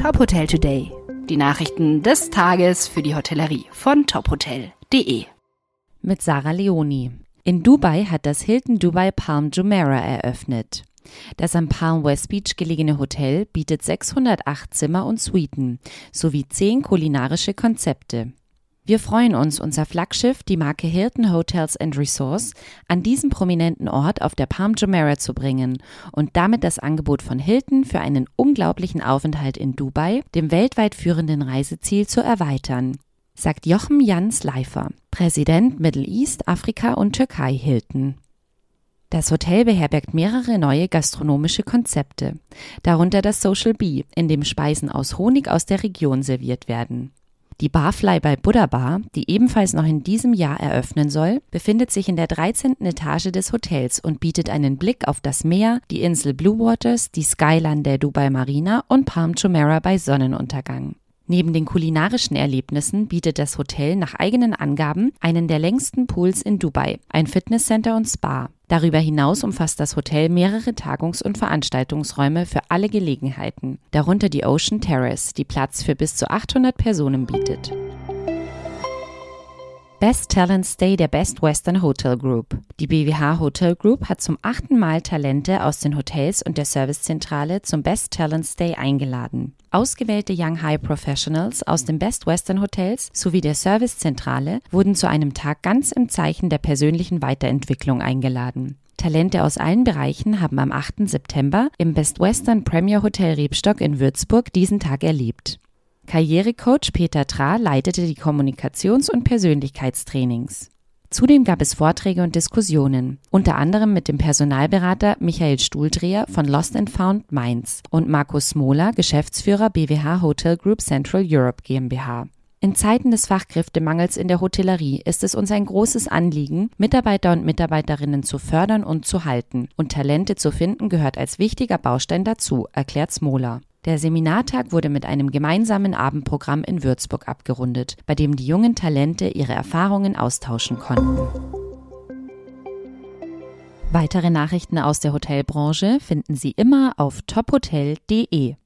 Top Hotel Today. Die Nachrichten des Tages für die Hotellerie von tophotel.de. Mit Sarah Leoni. In Dubai hat das Hilton Dubai Palm Jumeirah eröffnet. Das am Palm West Beach gelegene Hotel bietet 608 Zimmer und Suiten sowie zehn kulinarische Konzepte. Wir freuen uns, unser Flaggschiff, die Marke Hilton Hotels and Resorts, an diesem prominenten Ort auf der Palm Jumeirah zu bringen und damit das Angebot von Hilton für einen unglaublichen Aufenthalt in Dubai, dem weltweit führenden Reiseziel, zu erweitern, sagt Jochen Jans Leifer, Präsident Middle East, Afrika und Türkei Hilton. Das Hotel beherbergt mehrere neue gastronomische Konzepte, darunter das Social Bee, in dem Speisen aus Honig aus der Region serviert werden. Die Barfly bei Buddha Bar, die ebenfalls noch in diesem Jahr eröffnen soll, befindet sich in der 13. Etage des Hotels und bietet einen Blick auf das Meer, die Insel Blue Waters, die Skyline der Dubai Marina und Palm Jumeirah bei Sonnenuntergang. Neben den kulinarischen Erlebnissen bietet das Hotel nach eigenen Angaben einen der längsten Pools in Dubai, ein Fitnesscenter und Spa. Darüber hinaus umfasst das Hotel mehrere Tagungs- und Veranstaltungsräume für alle Gelegenheiten, darunter die Ocean Terrace, die Platz für bis zu 800 Personen bietet. Best Talent Stay der Best Western Hotel Group. Die BWH Hotel Group hat zum achten Mal Talente aus den Hotels und der Servicezentrale zum Best Talent Stay eingeladen. Ausgewählte Young High Professionals aus den Best Western Hotels sowie der Servicezentrale wurden zu einem Tag ganz im Zeichen der persönlichen Weiterentwicklung eingeladen. Talente aus allen Bereichen haben am 8. September im Best Western Premier Hotel Rebstock in Würzburg diesen Tag erlebt. Karrierecoach Peter Tra leitete die Kommunikations- und Persönlichkeitstrainings. Zudem gab es Vorträge und Diskussionen, unter anderem mit dem Personalberater Michael Stuhldreher von Lost and Found Mainz und Markus Smola, Geschäftsführer BWH Hotel Group Central Europe GmbH. In Zeiten des Fachkräftemangels in der Hotellerie ist es uns ein großes Anliegen, Mitarbeiter und Mitarbeiterinnen zu fördern und zu halten. Und Talente zu finden gehört als wichtiger Baustein dazu, erklärt Smola. Der Seminartag wurde mit einem gemeinsamen Abendprogramm in Würzburg abgerundet, bei dem die jungen Talente ihre Erfahrungen austauschen konnten. Weitere Nachrichten aus der Hotelbranche finden Sie immer auf tophotel.de.